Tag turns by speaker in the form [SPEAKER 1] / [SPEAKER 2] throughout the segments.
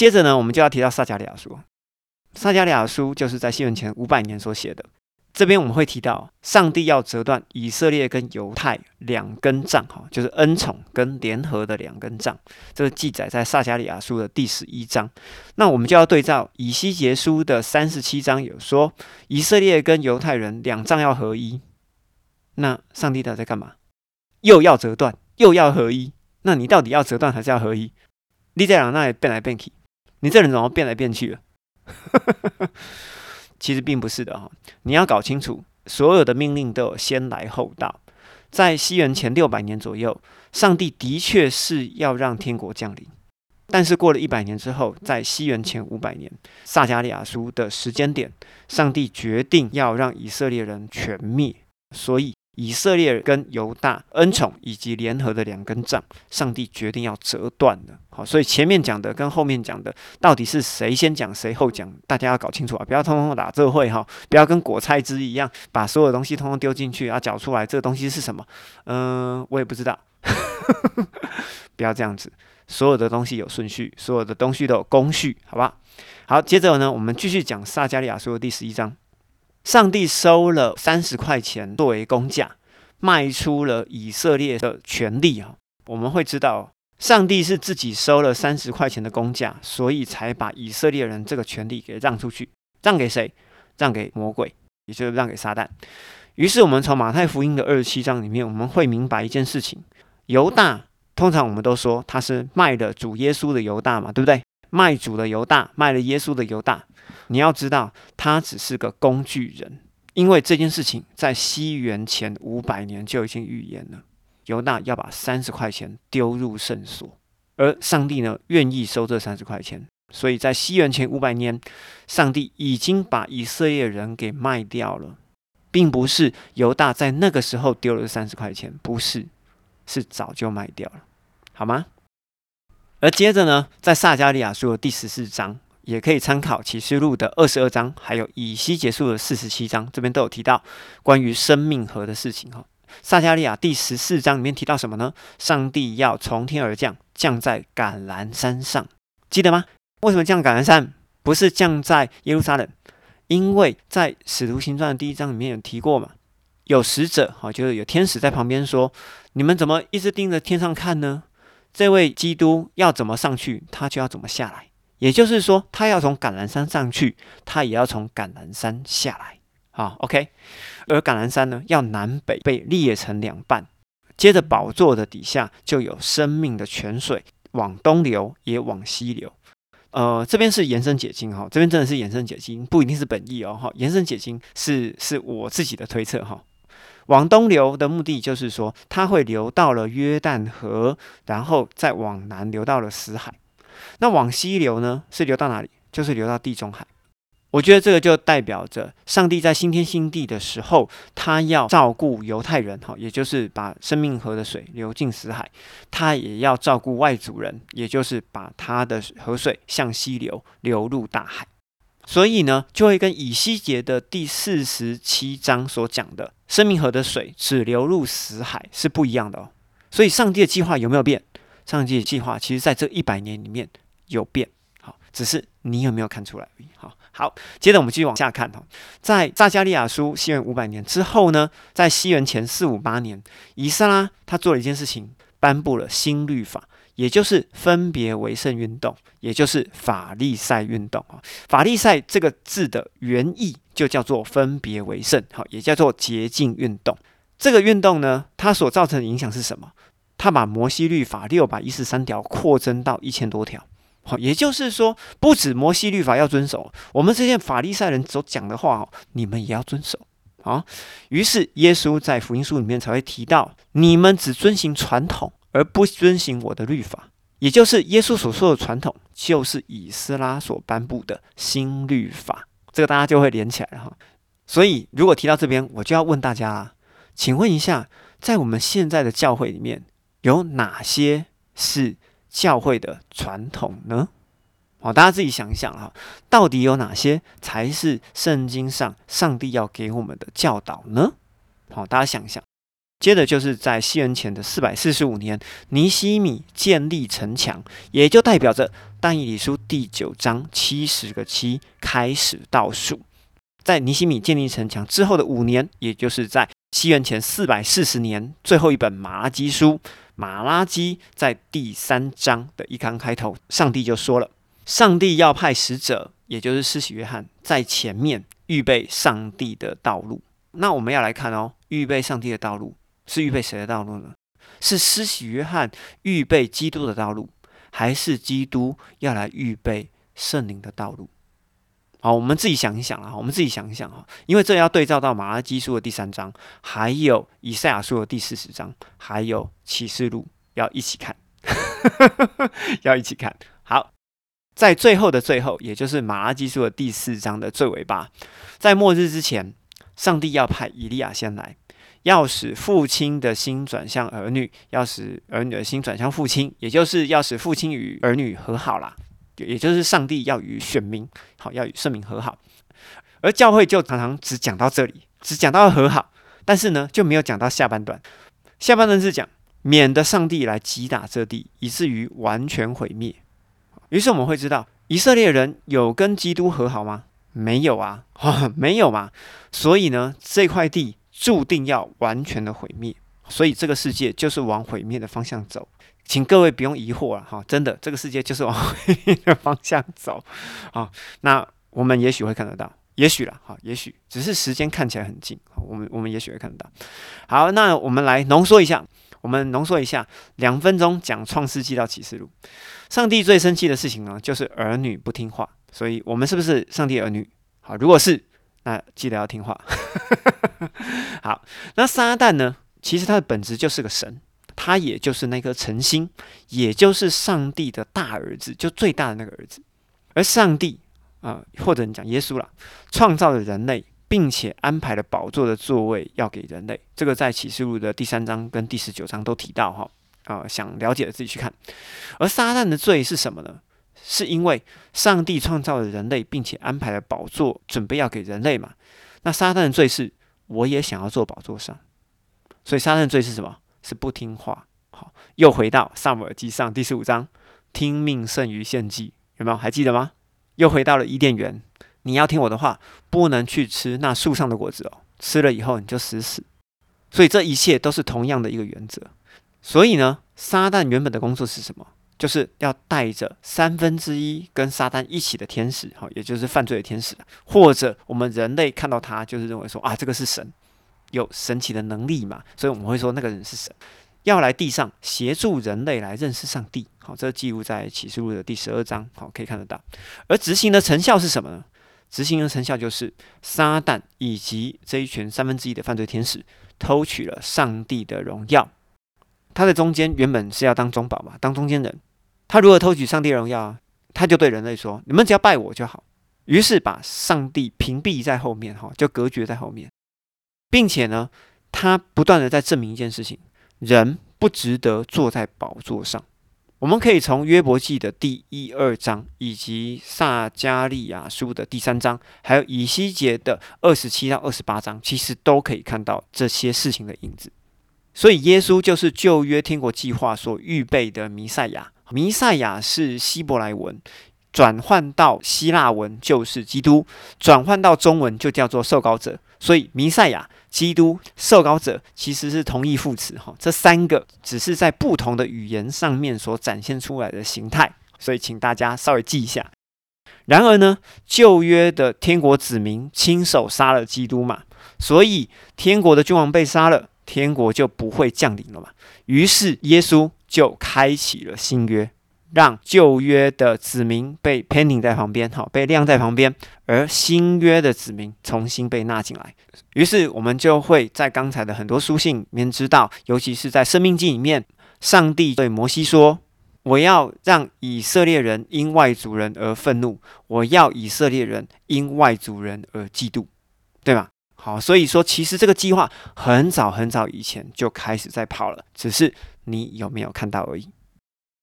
[SPEAKER 1] 接着呢，我们就要提到撒加利亚书。撒加利亚书就是在西元前五百年所写的。这边我们会提到，上帝要折断以色列跟犹太两根杖，哈，就是恩宠跟联合的两根杖。这个记载在撒加利亚书的第十一章。那我们就要对照以西结书的三十七章，有说以色列跟犹太人两杖要合一。那上帝到底在干嘛？又要折断，又要合一。那你到底要折断还是要合一？你在哪里变来变去？你这人怎么变来变去了？其实并不是的哈，你要搞清楚，所有的命令都有先来后到。在西元前六百年左右，上帝的确是要让天国降临，但是过了一百年之后，在西元前五百年，撒加利亚书的时间点，上帝决定要让以色列人全灭，所以。以色列跟犹大恩宠以及联合的两根杖，上帝决定要折断了。所以前面讲的跟后面讲的，到底是谁先讲谁后讲，大家要搞清楚啊！不要通通打这会哈，不要跟果菜汁一样，把所有东西通通丢进去啊，搅出来这个东西是什么？嗯，我也不知道。不要这样子，所有的东西有顺序，所有的东西都有工序，好吧？好，接着呢，我们继续讲撒加利亚书的第十一章。上帝收了三十块钱作为工价，卖出了以色列的权利啊！我们会知道，上帝是自己收了三十块钱的工价，所以才把以色列人这个权利给让出去，让给谁？让给魔鬼，也就是让给撒旦。于是，我们从马太福音的二十七章里面，我们会明白一件事情：犹大，通常我们都说他是卖了主耶稣的犹大嘛，对不对？卖主的犹大，卖了耶稣的犹大。你要知道，他只是个工具人，因为这件事情在西元前五百年就已经预言了。犹大要把三十块钱丢入圣所，而上帝呢，愿意收这三十块钱，所以在西元前五百年，上帝已经把以色列人给卖掉了，并不是犹大在那个时候丢了三十块钱，不是，是早就卖掉了，好吗？而接着呢，在撒加利亚书的第十四章。也可以参考启示录的二十二章，还有以西结束的四十七章，这边都有提到关于生命河的事情哈。撒加利亚第十四章里面提到什么呢？上帝要从天而降，降在橄榄山上，记得吗？为什么降橄榄山，不是降在耶路撒冷？因为在使徒行传的第一章里面有提过嘛，有使者哈，就是有天使在旁边说：“你们怎么一直盯着天上看呢？这位基督要怎么上去，他就要怎么下来。”也就是说，他要从橄榄山上去，他也要从橄榄山下来。好，OK。而橄榄山呢，要南北被裂成两半，接着宝座的底下就有生命的泉水往东流，也往西流。呃，这边是延伸解经哈，这边真的是延伸解经，不一定是本意哦哈。延伸解经是是我自己的推测哈。往东流的目的就是说，它会流到了约旦河，然后再往南流到了死海。那往西流呢？是流到哪里？就是流到地中海。我觉得这个就代表着上帝在新天新地的时候，他要照顾犹太人，哈，也就是把生命河的水流进死海；他也要照顾外族人，也就是把他的河水向西流，流入大海。所以呢，就会跟以西结的第四十七章所讲的生命河的水只流入死海是不一样的哦。所以上帝的计划有没有变？上帝的计划其实在这一百年里面。有变，好，只是你有没有看出来？好，好，接着我们继续往下看哈，在撒加利亚书西元五百年之后呢，在西元前四五八年，以撒拉他做了一件事情，颁布了新律法，也就是分别为圣运动，也就是法利赛运动啊。法利赛这个字的原意就叫做分别为圣，好，也叫做洁净运动。这个运动呢，它所造成的影响是什么？它把摩西律法六百一十三条扩增到一千多条。也就是说，不止摩西律法要遵守，我们这些法利赛人所讲的话，你们也要遵守。好，于是耶稣在福音书里面才会提到，你们只遵行传统，而不遵行我的律法。也就是耶稣所说的传统，就是以斯拉所颁布的新律法。这个大家就会连起来了哈。所以，如果提到这边，我就要问大家，请问一下，在我们现在的教会里面，有哪些是？教会的传统呢？好，大家自己想一想哈，到底有哪些才是圣经上上帝要给我们的教导呢？好，大家想一想。接着就是在西元前的四百四十五年，尼西米建立城墙，也就代表着但以理书第九章七十个七开始倒数。在尼西米建立城墙之后的五年，也就是在西元前四百四十年，最后一本马拉基书，马拉基在第三章的一刊开头，上帝就说了，上帝要派使者，也就是施洗约翰，在前面预备上帝的道路。那我们要来看哦，预备上帝的道路是预备谁的道路呢？是施洗约翰预备基督的道路，还是基督要来预备圣灵的道路？好，我们自己想一想啊，我们自己想一想哈，因为这要对照到马拉基书的第三章，还有以赛亚书的第四十章，还有启示录，要一起看，要一起看。好，在最后的最后，也就是马拉基书的第四章的最尾巴，在末日之前，上帝要派以利亚先来，要使父亲的心转向儿女，要使儿女的心转向父亲，也就是要使父亲与儿女和好啦。也就是上帝要与选民好，要与圣民和好，而教会就常常只讲到这里，只讲到和好，但是呢就没有讲到下半段。下半段是讲免得上帝来击打这地，以至于完全毁灭。于是我们会知道，以色列人有跟基督和好吗？没有啊，没有嘛。所以呢，这块地注定要完全的毁灭。所以这个世界就是往毁灭的方向走。请各位不用疑惑了哈，真的，这个世界就是往毁灭的方向走 啊。那我们也许会看得到，也许了哈，也许只是时间看起来很近，我们我们也许会看得到。好，那我们来浓缩一下，我们浓缩一下，两分钟讲创世纪到启示录。上帝最生气的事情呢，就是儿女不听话，所以我们是不是上帝儿女？好，如果是，那记得要听话。好，那撒旦呢？其实他的本质就是个神。他也就是那颗晨星，也就是上帝的大儿子，就最大的那个儿子。而上帝啊，或者你讲耶稣了，创造了人类，并且安排了宝座的座位要给人类。这个在启示录的第三章跟第十九章都提到哈。啊，想了解的自己去看。而撒旦的罪是什么呢？是因为上帝创造了人类，并且安排了宝座准备要给人类嘛？那撒旦的罪是，我也想要坐宝座上。所以撒旦罪是什么？是不听话，好，又回到萨姆耳记上第十五章，听命胜于献祭，有没有？还记得吗？又回到了伊甸园，你要听我的话，不能去吃那树上的果子哦，吃了以后你就死死。所以这一切都是同样的一个原则。所以呢，撒旦原本的工作是什么？就是要带着三分之一跟撒旦一起的天使，好，也就是犯罪的天使，或者我们人类看到他，就是认为说啊，这个是神。有神奇的能力嘛？所以我们会说那个人是神，要来地上协助人类来认识上帝。好，这记录在启示录的第十二章。好，可以看得到。而执行的成效是什么呢？执行的成效就是撒旦以及这一群三分之一的犯罪天使偷取了上帝的荣耀。他在中间原本是要当中保嘛，当中间人。他如何偷取上帝荣耀？他就对人类说：“你们只要拜我就好。”于是把上帝屏蔽在后面，哈，就隔绝在后面。并且呢，他不断的在证明一件事情：人不值得坐在宝座上。我们可以从约伯记的第一二章，以及撒加利亚书的第三章，还有以西结的二十七到二十八章，其实都可以看到这些事情的影子。所以，耶稣就是旧约天国计划所预备的弥赛亚。弥赛亚是希伯来文。转换到希腊文就是基督，转换到中文就叫做受膏者。所以弥赛亚、基督、受膏者其实是同义副词哈。这三个只是在不同的语言上面所展现出来的形态，所以请大家稍微记一下。然而呢，旧约的天国子民亲手杀了基督嘛，所以天国的君王被杀了，天国就不会降临了嘛。于是耶稣就开启了新约。让旧约的子民被 pending 在旁边，好，被晾在旁边，而新约的子民重新被纳进来。于是我们就会在刚才的很多书信里面知道，尤其是在生命记里面，上帝对摩西说：“我要让以色列人因外族人而愤怒，我要以色列人因外族人而嫉妒，对吗？”好，所以说其实这个计划很早很早以前就开始在跑了，只是你有没有看到而已。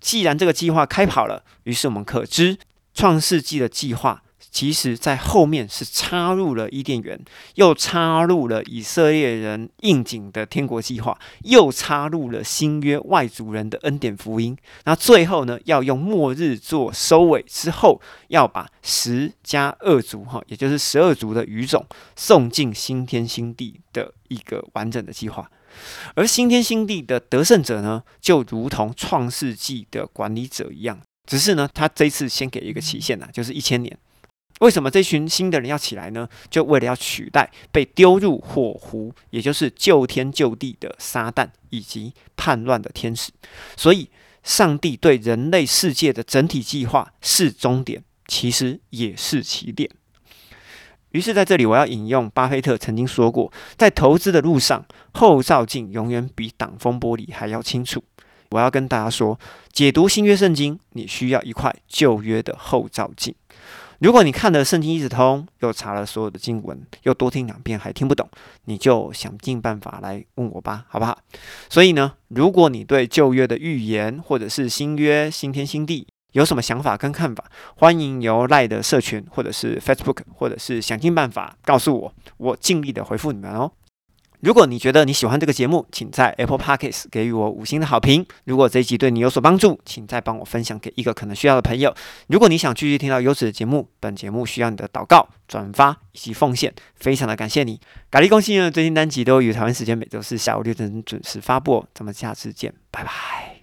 [SPEAKER 1] 既然这个计划开跑了，于是我们可知创世纪的计划其实在后面是插入了伊甸园，又插入了以色列人应景的天国计划，又插入了新约外族人的恩典福音。那最后呢，要用末日做收尾之后，要把十加二族哈，也就是十二族的语种送进新天新地的一个完整的计划。而新天新地的得胜者呢，就如同创世纪的管理者一样，只是呢，他这次先给一个期限呐，就是一千年。为什么这群新的人要起来呢？就为了要取代被丢入火湖，也就是救天救地的撒旦以及叛乱的天使。所以，上帝对人类世界的整体计划是终点，其实也是起点。于是，在这里我要引用巴菲特曾经说过：“在投资的路上，后照镜永远比挡风玻璃还要清楚。”我要跟大家说，解读新约圣经，你需要一块旧约的后照镜。如果你看了圣经一直通，又查了所有的经文，又多听两遍还听不懂，你就想尽办法来问我吧，好不好？所以呢，如果你对旧约的预言，或者是新约新天新地有什么想法跟看法，欢迎由赖的社群，或者是 Facebook，或者是想尽办法告诉我，我尽力的回复你们哦。如果你觉得你喜欢这个节目，请在 Apple Podcasts 给予我五星的好评。如果这一集对你有所帮助，请再帮我分享给一个可能需要的朋友。如果你想继续听到优质的节目，本节目需要你的祷告、转发以及奉献，非常的感谢你。咖喱公信呢，最新单集都于台湾时间每周四下午六点准时发布。哦咱们下次见，拜拜。